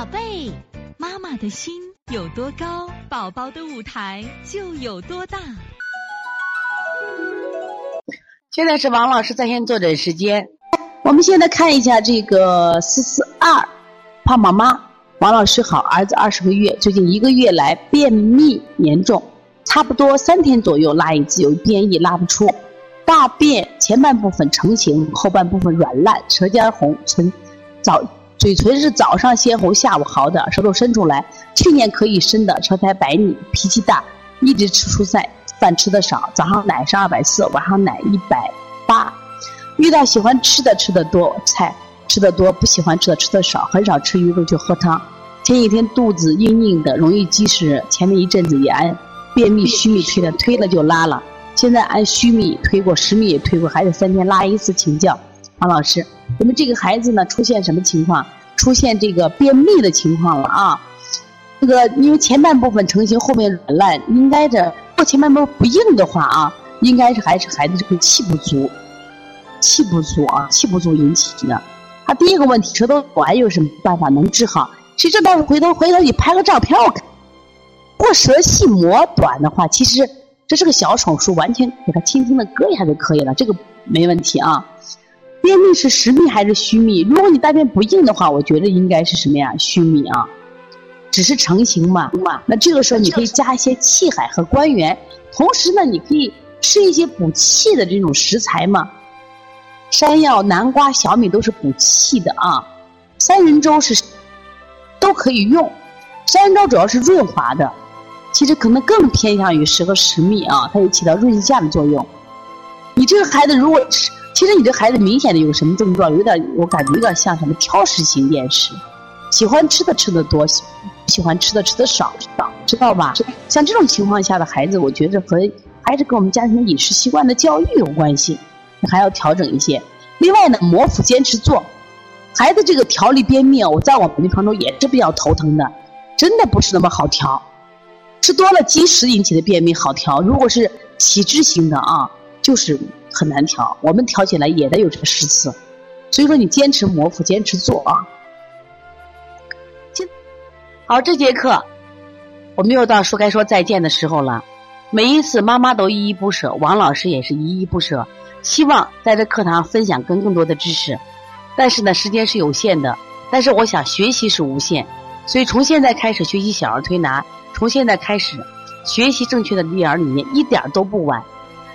宝贝，妈妈的心有多高，宝宝的舞台就有多大。现在是王老师在线坐诊时间，我们现在看一下这个四四二胖妈妈。王老师好，儿子二十个月，最近一个月来便秘严重，差不多三天左右拉一次，有便意拉不出，大便前半部分成型，后半部分软烂，舌尖红，唇早。嘴唇是早上鲜红，下午好点舌头伸出来。去年可以伸的，舌苔白腻，脾气大，一直吃蔬菜，饭吃的少。早上奶是二百四，晚上奶一百八。遇到喜欢吃的吃的多，菜吃的多，不喜欢吃的吃的少，很少吃鱼肉就喝汤。前几天肚子硬硬的，容易积食。前面一阵子也按便秘虚秘推的，推了就拉了。现在按虚秘推过，实秘也推过，还得三天拉一次，请教。王老师，我们这个孩子呢，出现什么情况？出现这个便秘的情况了啊！这个因为前半部分成型，后面软烂，应该这若前半部分不硬的话啊，应该是还是孩子这个气不足，气不足啊，气不足引起的。他第一个问题，舌头短有什么办法能治好？其实大夫回头回头你拍个照片我看，过舌系膜短的话，其实这是个小手术，完全给他轻轻的割一下就可以了，这个没问题啊。便秘是实秘还是虚秘？如果你大便不硬的话，我觉得应该是什么呀？虚秘啊，只是成型嘛。那这个时候你可以加一些气海和关元，同时呢，你可以吃一些补气的这种食材嘛。山药、南瓜、小米都是补气的啊。三人粥是都可以用，三人粥主要是润滑的，其实可能更偏向于适合实秘啊，它有起到润下的作用。你这个孩子如果吃。其实你这孩子明显的有什么症状？有点，我感觉有点像什么挑食型厌食，喜欢吃的吃的多，喜喜欢吃的吃的少，知道吧？像这种情况下的孩子，我觉得和还是跟我们家庭饮食习惯的教育有关系，还要调整一些。另外呢，摩腹坚持做，孩子这个调理便秘，我在我们临床中也是比较头疼的，真的不是那么好调。吃多了积食引起的便秘好调，如果是体质型的啊，就是。很难调，我们调起来也得有这个十次，所以说你坚持磨腹，坚持做啊。今好，这节课我们又到说该说再见的时候了。每一次妈妈都依依不舍，王老师也是依依不舍，希望在这课堂分享更更多的知识。但是呢，时间是有限的，但是我想学习是无限，所以从现在开始学习小儿推拿，从现在开始学习正确的育儿理念，一点都不晚。